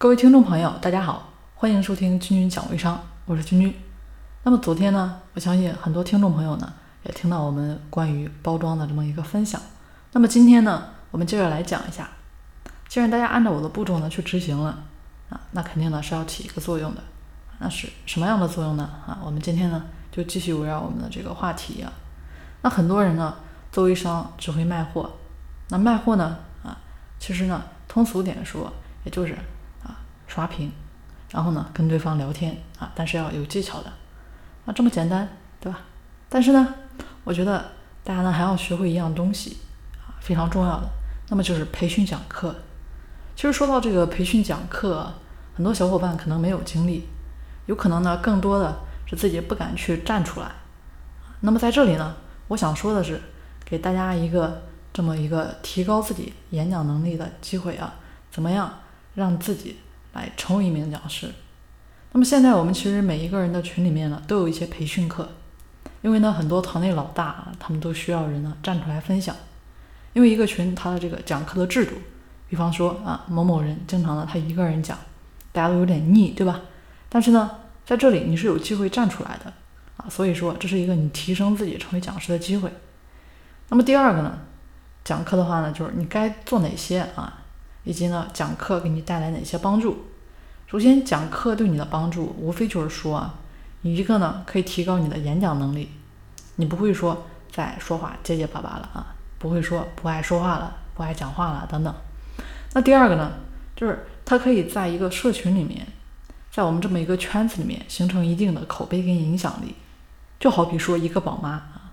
各位听众朋友，大家好，欢迎收听君君讲微商，我是君君。那么昨天呢，我相信很多听众朋友呢也听到我们关于包装的这么一个分享。那么今天呢，我们接着来讲一下。既然大家按照我的步骤呢去执行了啊，那肯定呢是要起一个作用的。那是什么样的作用呢？啊，我们今天呢就继续围绕我们的这个话题啊。那很多人呢做微商只会卖货，那卖货呢啊，其实呢通俗点说，也就是。刷屏，然后呢，跟对方聊天啊，但是要有技巧的，啊，这么简单，对吧？但是呢，我觉得大家呢还要学会一样东西啊，非常重要的，那么就是培训讲课。其实说到这个培训讲课，很多小伙伴可能没有经历，有可能呢更多的是自己不敢去站出来。那么在这里呢，我想说的是，给大家一个这么一个提高自己演讲能力的机会啊，怎么样让自己。来成为一名讲师。那么现在我们其实每一个人的群里面呢，都有一些培训课，因为呢很多堂内老大啊，他们都需要人呢站出来分享。因为一个群它的这个讲课的制度，比方说啊某某人经常呢他一个人讲，大家都有点腻，对吧？但是呢在这里你是有机会站出来的啊，所以说这是一个你提升自己成为讲师的机会。那么第二个呢，讲课的话呢，就是你该做哪些啊？以及呢，讲课给你带来哪些帮助？首先，讲课对你的帮助，无非就是说啊，你一个呢可以提高你的演讲能力，你不会说在说话结结巴巴了啊，不会说不爱说话了，不爱讲话了等等。那第二个呢，就是它可以在一个社群里面，在我们这么一个圈子里面形成一定的口碑跟影响力。就好比说一个宝妈啊，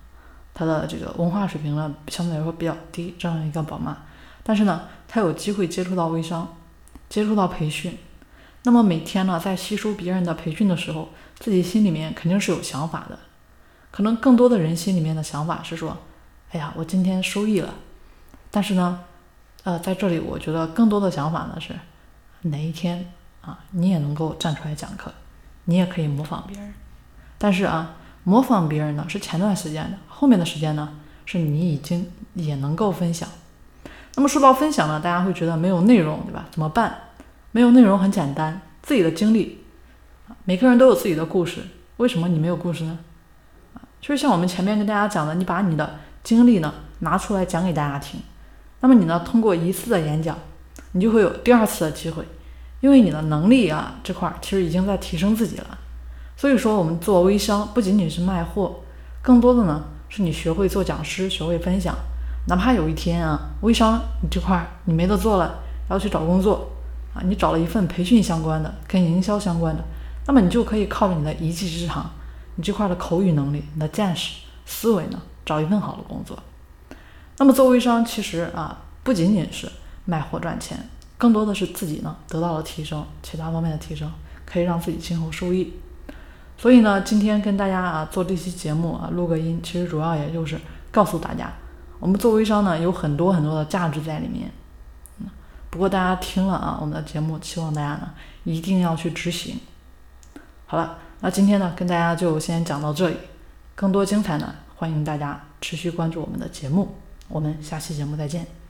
她的这个文化水平呢相对来说比较低，这样一个宝妈。但是呢，他有机会接触到微商，接触到培训，那么每天呢，在吸收别人的培训的时候，自己心里面肯定是有想法的。可能更多的人心里面的想法是说：“哎呀，我今天收益了。”但是呢，呃，在这里我觉得更多的想法呢是，哪一天啊，你也能够站出来讲课，你也可以模仿别人。但是啊，模仿别人呢是前段时间的，后面的时间呢，是你已经也能够分享。那么说到分享呢，大家会觉得没有内容，对吧？怎么办？没有内容很简单，自己的经历每个人都有自己的故事，为什么你没有故事呢？啊，就是像我们前面跟大家讲的，你把你的经历呢拿出来讲给大家听，那么你呢通过一次的演讲，你就会有第二次的机会，因为你的能力啊这块儿其实已经在提升自己了。所以说，我们做微商不仅仅是卖货，更多的呢是你学会做讲师，学会分享。哪怕有一天啊，微商你这块你没得做了，要去找工作啊，你找了一份培训相关的、跟营销相关的，那么你就可以靠着你的一技之长，你这块的口语能力、你的见识、思维呢，找一份好的工作。那么做微商其实啊，不仅仅是卖货赚钱，更多的是自己呢得到了提升，其他方面的提升可以让自己今后受益。所以呢，今天跟大家啊做这期节目啊录个音，其实主要也就是告诉大家。我们做微商呢，有很多很多的价值在里面。嗯，不过大家听了啊，我们的节目，希望大家呢一定要去执行。好了，那今天呢，跟大家就先讲到这里。更多精彩呢，欢迎大家持续关注我们的节目。我们下期节目再见。